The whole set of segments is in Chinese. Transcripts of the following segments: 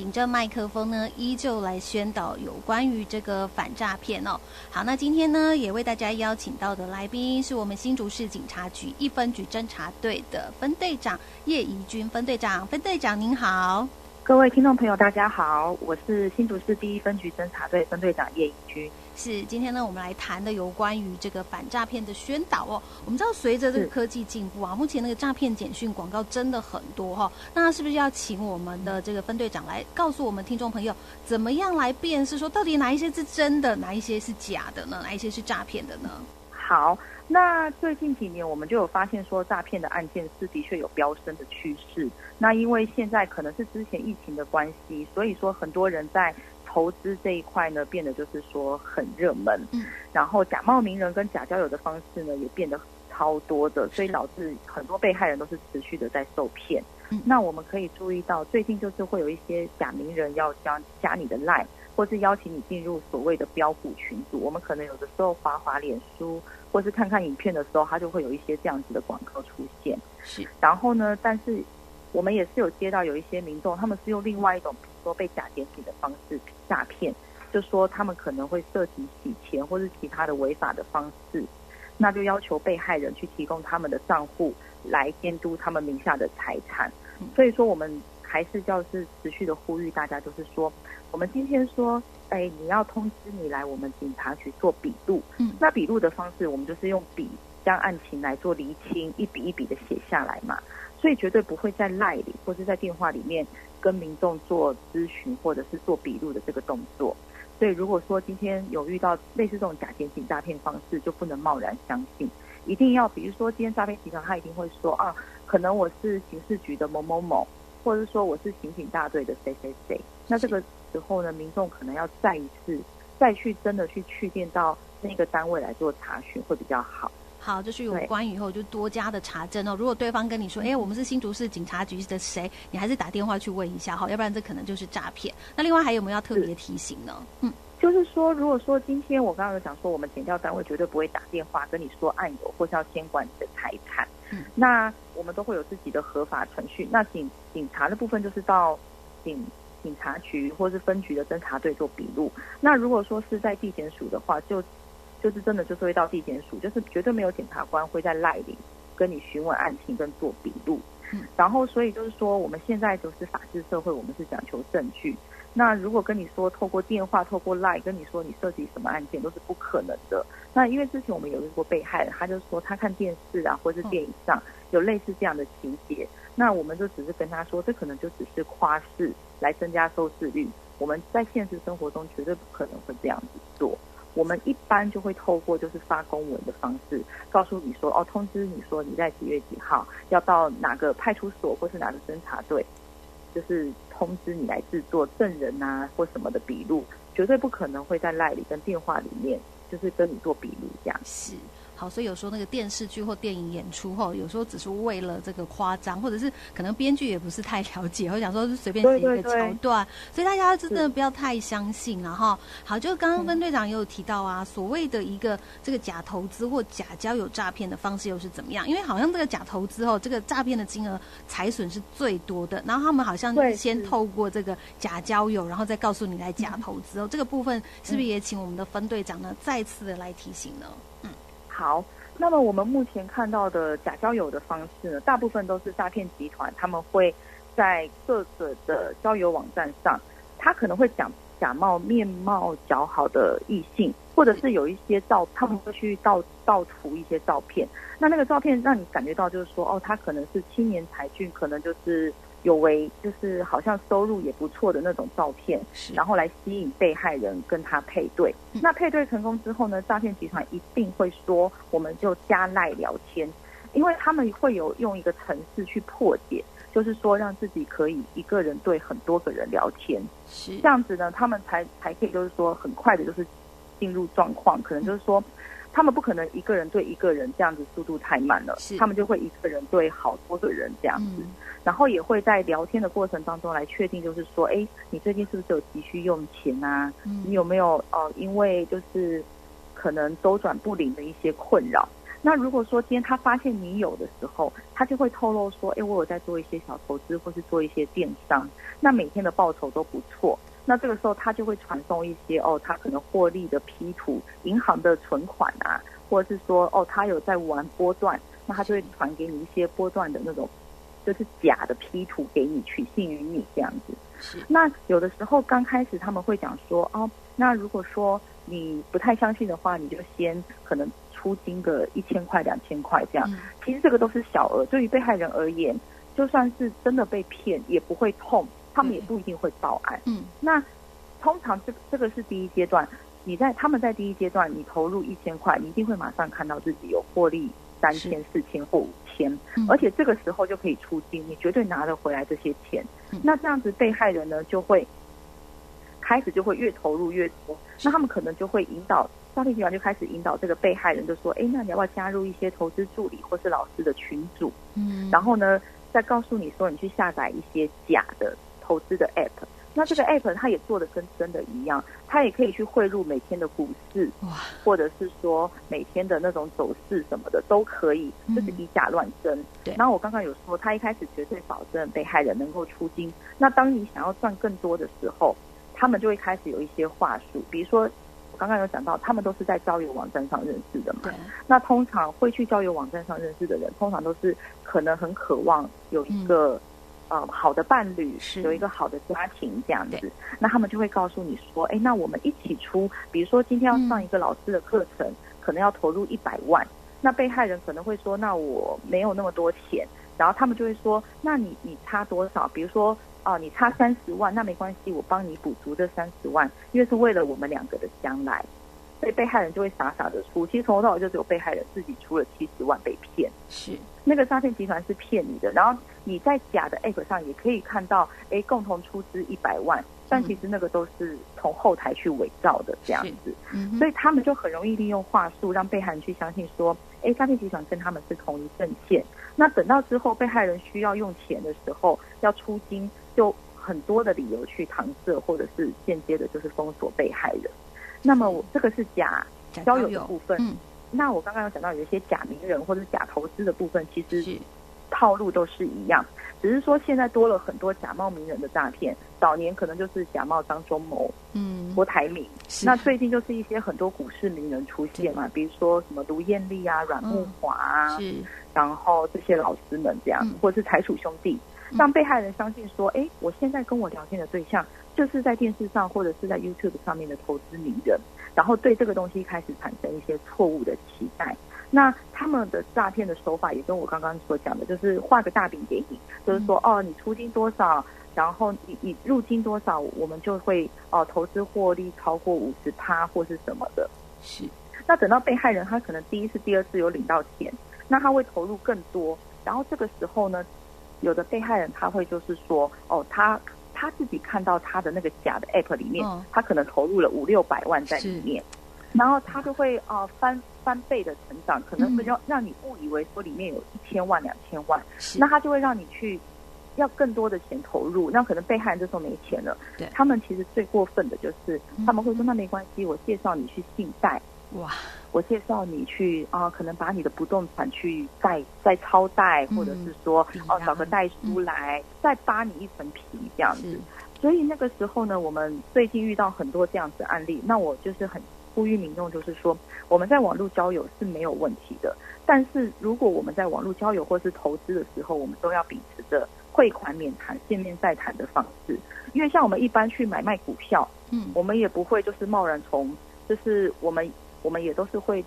顶着麦克风呢，依旧来宣导有关于这个反诈骗哦。好，那今天呢，也为大家邀请到的来宾是我们新竹市警察局一分局侦查队的分队长叶怡君分队长。分队长您好，各位听众朋友大家好，我是新竹市第一分局侦查队分队长叶怡君。是，今天呢，我们来谈的有关于这个反诈骗的宣导哦。我们知道，随着这个科技进步啊，目前那个诈骗简讯广告真的很多哈、哦。那是不是要请我们的这个分队长来告诉我们听众朋友，怎么样来辨识说到底哪一些是真的，哪一些是假的呢？哪一些是诈骗的呢？好，那最近几年我们就有发现说，诈骗的案件是的确有飙升的趋势。那因为现在可能是之前疫情的关系，所以说很多人在。投资这一块呢，变得就是说很热门，嗯，然后假冒名人跟假交友的方式呢，也变得超多的，所以导致很多被害人都是持续的在受骗。嗯，那我们可以注意到，最近就是会有一些假名人要加加你的 LINE，或是邀请你进入所谓的标股群组。我们可能有的时候滑滑脸书，或是看看影片的时候，它就会有一些这样子的广告出现。是，然后呢，但是我们也是有接到有一些民众，他们是用另外一种。说被假检警的方式诈骗，就说他们可能会涉及洗钱或是其他的违法的方式，那就要求被害人去提供他们的账户来监督他们名下的财产。所以说，我们还是就是持续的呼吁大家，就是说，我们今天说，哎，你要通知你来我们警察局做笔录，嗯，那笔录的方式，我们就是用笔将案情来做厘清，一笔一笔的写下来嘛，所以绝对不会在赖里或是在电话里面。跟民众做咨询或者是做笔录的这个动作，所以如果说今天有遇到类似这种假检警诈骗方式，就不能贸然相信，一定要比如说今天诈骗集团他一定会说啊，可能我是刑事局的某某某，或者是说我是刑警大队的谁谁谁，那这个时候呢，民众可能要再一次再去真的去去电到那个单位来做查询会比较好。好，就是有关以后就多加的查证哦。如果对方跟你说，哎，我们是新竹市警察局的谁，你还是打电话去问一下哈，要不然这可能就是诈骗。那另外还有没有要特别提醒呢？嗯，就是说，如果说今天我刚刚有讲说，我们检调单位绝对不会打电话跟你说案由或是要监管你的财产，嗯，那我们都会有自己的合法程序。那警警察的部分就是到警警察局或是分局的侦查队做笔录。那如果说是在地检署的话，就就是真的就是会到地检署，就是绝对没有检察官会在赖里跟你询问案情跟做笔录。嗯，然后所以就是说，我们现在就是法治社会，我们是讲求证据。那如果跟你说透过电话、透过赖跟你说你涉及什么案件，都是不可能的。那因为之前我们有遇过被害人，他就说他看电视啊，或是电影上有类似这样的情节，那我们就只是跟他说，这可能就只是夸饰来增加收视率。我们在现实生活中绝对不可能会这样子做。我们一般就会透过就是发公文的方式，告诉你说哦，通知你说你在几月几号要到哪个派出所或是哪个侦查队，就是通知你来制作证人啊或什么的笔录，绝对不可能会在赖里跟电话里面就是跟你做笔录这样。是。好，所以有时候那个电视剧或电影演出后，有时候只是为了这个夸张，或者是可能编剧也不是太了解，或想说是随便写一个桥段，对对对，所以大家真的不要太相信了哈。好，就刚刚分队长也有提到啊，所谓的一个这个假投资或假交友诈骗的方式又是怎么样？因为好像这个假投资后，这个诈骗的金额财损是最多的，然后他们好像先透过这个假交友，然后再告诉你来假投资哦。这个部分是不是也请我们的分队长呢再次的来提醒呢？好，那么我们目前看到的假交友的方式呢，大部分都是诈骗集团，他们会在各个的交友网站上，他可能会讲假冒面貌姣好的异性，或者是有一些照，他们会去盗盗图一些照片，那那个照片让你感觉到就是说，哦，他可能是青年才俊，可能就是。有为就是好像收入也不错的那种照片，然后来吸引被害人跟他配对。那配对成功之后呢，诈骗集团一定会说，我们就加赖聊天，因为他们会有用一个程式去破解，就是说让自己可以一个人对很多个人聊天，是这样子呢，他们才才可以就是说很快的就是进入状况，可能就是说。他们不可能一个人对一个人这样子，速度太慢了。是，他们就会一个人对好多个人这样子，嗯、然后也会在聊天的过程当中来确定，就是说，哎，你最近是不是有急需用钱啊？嗯、你有没有呃，因为就是可能周转不灵的一些困扰？那如果说今天他发现你有的时候，他就会透露说，哎，我有在做一些小投资，或是做一些电商，那每天的报酬都不错。那这个时候他就会传送一些哦，他可能获利的 P 图、银行的存款啊，或者是说哦，他有在玩波段，那他就会传给你一些波段的那种，就是假的 P 图给你，取信于你这样子。是。那有的时候刚开始他们会讲说，哦，那如果说你不太相信的话，你就先可能。出金个一千块、两千块这样，其实这个都是小额。对于被害人而言，就算是真的被骗，也不会痛，他们也不一定会报案。嗯，那通常这这个是第一阶段，你在他们在第一阶段，你投入一千块，你一定会马上看到自己有获利三千、四千或五千，而且这个时候就可以出金，你绝对拿得回来这些钱。那这样子被害人呢，就会开始就会越投入越多，那他们可能就会引导。诈骗集团就开始引导这个被害人，就说：“哎，那你要不要加入一些投资助理或是老师的群组？嗯，然后呢，再告诉你说，你去下载一些假的投资的 app。那这个 app 它也做的跟真的一样，它也可以去汇入每天的股市，哇，或者是说每天的那种走势什么的都可以，就是以假乱真。对。然后我刚刚有说，他一开始绝对保证被害人能够出金。那当你想要赚更多的时候，他们就会开始有一些话术，比如说我。”刚刚有讲到，他们都是在交友网站上认识的嘛。对。那通常会去交友网站上认识的人，通常都是可能很渴望有一个、嗯、呃好的伴侣，是有一个好的家庭这样子。那他们就会告诉你说：“哎，那我们一起出，比如说今天要上一个老师的课程，嗯、可能要投入一百万。那被害人可能会说：那我没有那么多钱。然后他们就会说：那你你差多少？比如说。”哦，你差三十万，那没关系，我帮你补足这三十万，因为是为了我们两个的将来，所以被害人就会傻傻的出。其实从头到尾就只有被害人自己出了七十万被骗。是，那个诈骗集团是骗你的，然后你在假的 app 上也可以看到，哎，共同出资一百万，但其实那个都是从后台去伪造的这样子。嗯，所以他们就很容易利用话术让被害人去相信说，哎，诈骗集团跟他们是同一阵线。那等到之后被害人需要用钱的时候，要出金。就很多的理由去搪塞，或者是间接的，就是封锁被害人。那么我这个是假交友的部分。嗯、那我刚刚有讲到有一些假名人或者假投资的部分，其实套路都是一样，只是说现在多了很多假冒名人的诈骗。早年可能就是假冒张忠谋、嗯，郭台铭。那最近就是一些很多股市名人出现嘛，比如说什么卢艳丽啊、阮木华啊、嗯，然后这些老师们这样，嗯、或者是财鼠兄弟。让被害人相信说，哎，我现在跟我聊天的对象就是在电视上或者是在 YouTube 上面的投资名人，然后对这个东西开始产生一些错误的期待。那他们的诈骗的手法也跟我刚刚所讲的，就是画个大饼给你，就是说，哦，你出金多少，然后你你入金多少，我们就会哦投资获利超过五十趴或是什么的。是。那等到被害人他可能第一次、第二次有领到钱，那他会投入更多，然后这个时候呢？有的被害人他会就是说，哦，他他自己看到他的那个假的 app 里面，哦、他可能投入了五六百万在里面，然后他就会啊、呃、翻翻倍的成长，可能会让让你误以为说里面有一千万两千万，那他就会让你去要更多的钱投入，那可能被害人这时候没钱了，对，他们其实最过分的就是他们会说，那没关系，我介绍你去信贷。哇！我介绍你去啊、呃，可能把你的不动产去贷，再超贷，或者是说哦、呃，找个代书来、嗯、再扒你一层皮这样子。所以那个时候呢，我们最近遇到很多这样子案例。那我就是很呼吁民众，就是说我们在网络交友是没有问题的。但是如果我们在网络交友或是投资的时候，我们都要秉持着汇款免谈、见面再谈的方式。因为像我们一般去买卖股票，嗯，我们也不会就是贸然从，就是我们。我们也都是会，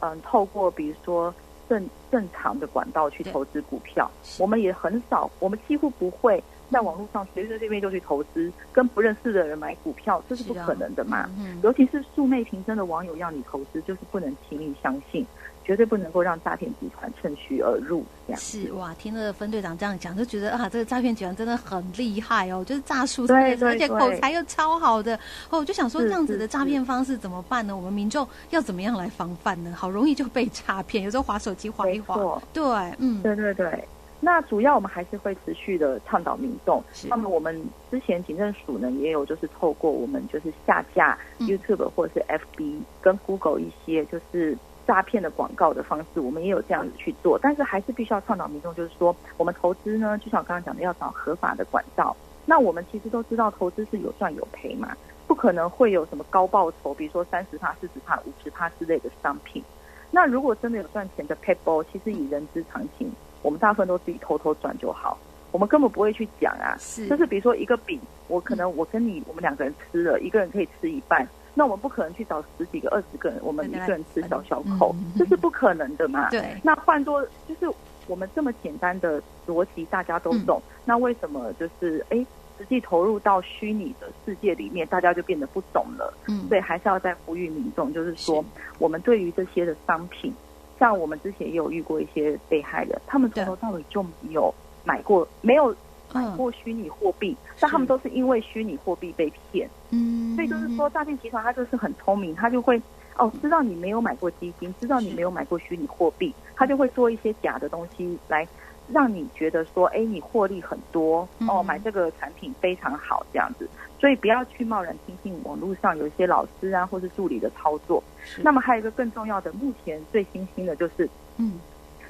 嗯，透过比如说正正常的管道去投资股票。我们也很少，我们几乎不会在网络上随随便便就去投资，跟不认识的人买股票，这是不可能的嘛。啊嗯、尤其是素昧平生的网友要你投资，就是不能轻易相信。绝对不能够让诈骗集团趁虚而入。这样是哇，听了分队长这样讲，就觉得啊，这个诈骗集团真的很厉害哦，就是诈术对，对，而且口才又超好的。哦，我就想说，这样子的诈骗方式怎么办呢？我们民众要怎么样来防范呢？好容易就被诈骗，有时候滑手机滑一滑。对，嗯，对对对。那主要我们还是会持续的倡导民众。那么我们之前警政署呢，也有就是透过我们就是下架 YouTube 或者是 FB 跟 Google 一些就是。诈骗的广告的方式，我们也有这样子去做，但是还是必须要倡导民众，就是说我们投资呢，就像我刚刚讲的，要找合法的管道。那我们其实都知道，投资是有赚有赔嘛，不可能会有什么高报酬，比如说三十帕、四十帕、五十帕之类的商品。那如果真的有赚钱的 payball，其实以人之常情，我们大部分都自己偷偷赚就好，我们根本不会去讲啊。是，就是比如说一个饼，我可能我跟你，我们两个人吃了，一个人可以吃一半。那我们不可能去找十几个、二十个人，我们一个人吃小小口，这是不可能的嘛？对。那换做就是我们这么简单的逻辑，大家都懂。嗯、那为什么就是哎，实际投入到虚拟的世界里面，大家就变得不懂了？嗯。所以还是要再呼吁民众，就是说，是我们对于这些的商品，像我们之前也有遇过一些被害人，他们从头到尾就没有买过，没有。买过虚拟货币，但他们都是因为虚拟货币被骗。嗯，所以就是说，诈骗集团他就是很聪明，他就会哦，知道你没有买过基金，知道你没有买过虚拟货币，他就会做一些假的东西来让你觉得说，哎，你获利很多哦，买这个产品非常好这样子。所以不要去贸然听信网络上有一些老师啊或是助理的操作。那么还有一个更重要的，目前最新兴的就是，嗯，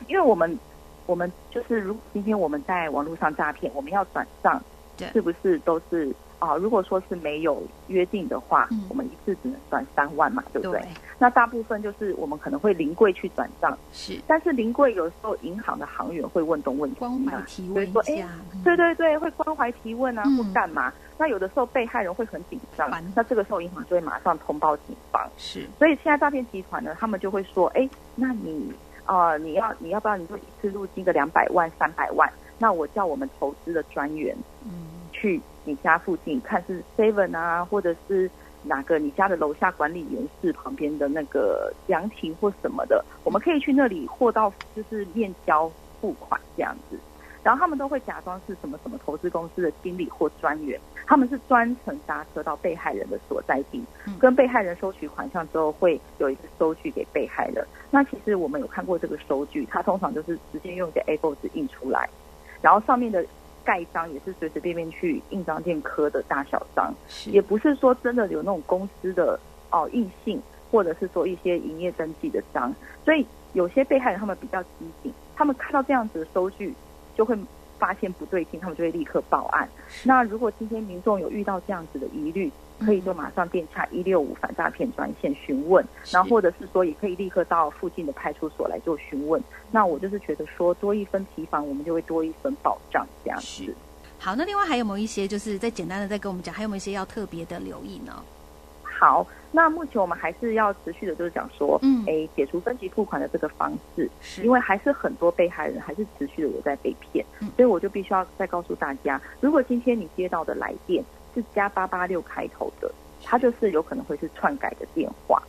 因为我们。我们就是，如今天我们在网络上诈骗，我们要转账，对，是不是都是啊？如果说是没有约定的话，嗯、我们一次只能转三万嘛，对不对？对，那大部分就是我们可能会临柜去转账，是。但是临柜有时候银行的行员会问东问西嘛，所以说，哎，对对对，会关怀提问啊，或干嘛？嗯、那有的时候被害人会很紧张，嗯、那这个时候银行就会马上通报警方。是。所以现在诈骗集团呢，他们就会说，哎，那你。啊、呃，你要你要不要你就一次入金个两百万三百万，那我叫我们投资的专员，嗯，去你家附近看是 seven 啊，或者是哪个你家的楼下管理员室旁边的那个凉亭或什么的，我们可以去那里货到就是面交付款这样子。然后他们都会假装是什么什么投资公司的经理或专员，他们是专程搭车到被害人的所在地，跟被害人收取款项之后，会有一个收据给被害人。那其实我们有看过这个收据，它通常就是直接用一个 A4 纸印出来，然后上面的盖章也是随随便便去印章店刻的大小章，也不是说真的有那种公司的哦印信，或者是说一些营业登记的章。所以有些被害人他们比较机警，他们看到这样子的收据。就会发现不对劲，他们就会立刻报案。那如果今天民众有遇到这样子的疑虑，可以就马上电洽一六五反诈骗专线询问，然后或者是说也可以立刻到附近的派出所来做询问。那我就是觉得说多一分提防，我们就会多一分保障这样子。好，那另外还有没有一些就是再简单的再跟我们讲，还有没有一些要特别的留意呢？好，那目前我们还是要持续的，就是讲说，嗯，哎，解除分期付款的这个方式，是因为还是很多被害人还是持续的有在被骗，嗯，所以我就必须要再告诉大家，如果今天你接到的来电是加八八六开头的，它就是有可能会是篡改的电话。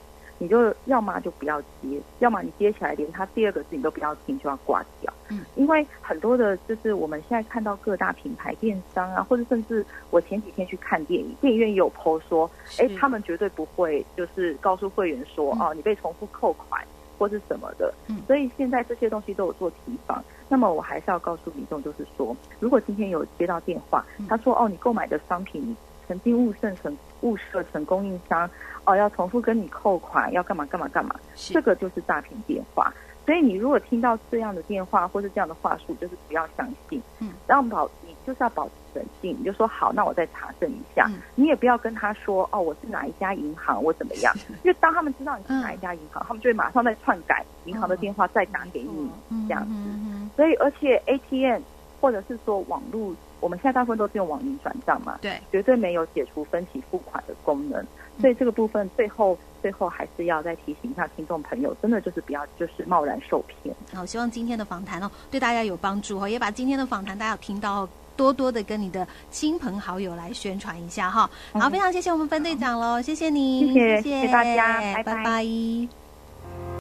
你就要么就不要接，要么你接起来连他第二个字你都不要听，就要挂掉。嗯，因为很多的，就是我们现在看到各大品牌电商啊，或者甚至我前几天去看电影，电影院也有 PO 说，哎，他们绝对不会就是告诉会员说，嗯、哦，你被重复扣款或是什么的。嗯，所以现在这些东西都有做提防。那么我还是要告诉民众，就是说，如果今天有接到电话，他说，哦，你购买的商品。曾经误设成误设成供应商，哦，要重复跟你扣款，要干嘛干嘛干嘛，这个就是诈骗电话。所以你如果听到这样的电话或是这样的话术，就是不要相信。嗯，然后保你就是要保持冷静，你就说好，那我再查证一下。嗯，你也不要跟他说哦，我是哪一家银行，我怎么样？因为当他们知道你是哪一家银行，嗯，他们就会马上再篡改银行的电话再打给你，嗯，这样子。嗯嗯，所以而且 ATM 或者是说网络。我们现在大部分都是用网银转账嘛，对，绝对没有解除分期付款的功能，所以这个部分最后最后还是要再提醒一下听众朋友，真的就是不要就是贸然受骗。好，希望今天的访谈哦对大家有帮助哦，也把今天的访谈大家有听到，多多的跟你的亲朋好友来宣传一下哈。好，非常谢谢我们分队长喽，谢谢你，谢谢谢谢大家，拜拜。拜拜。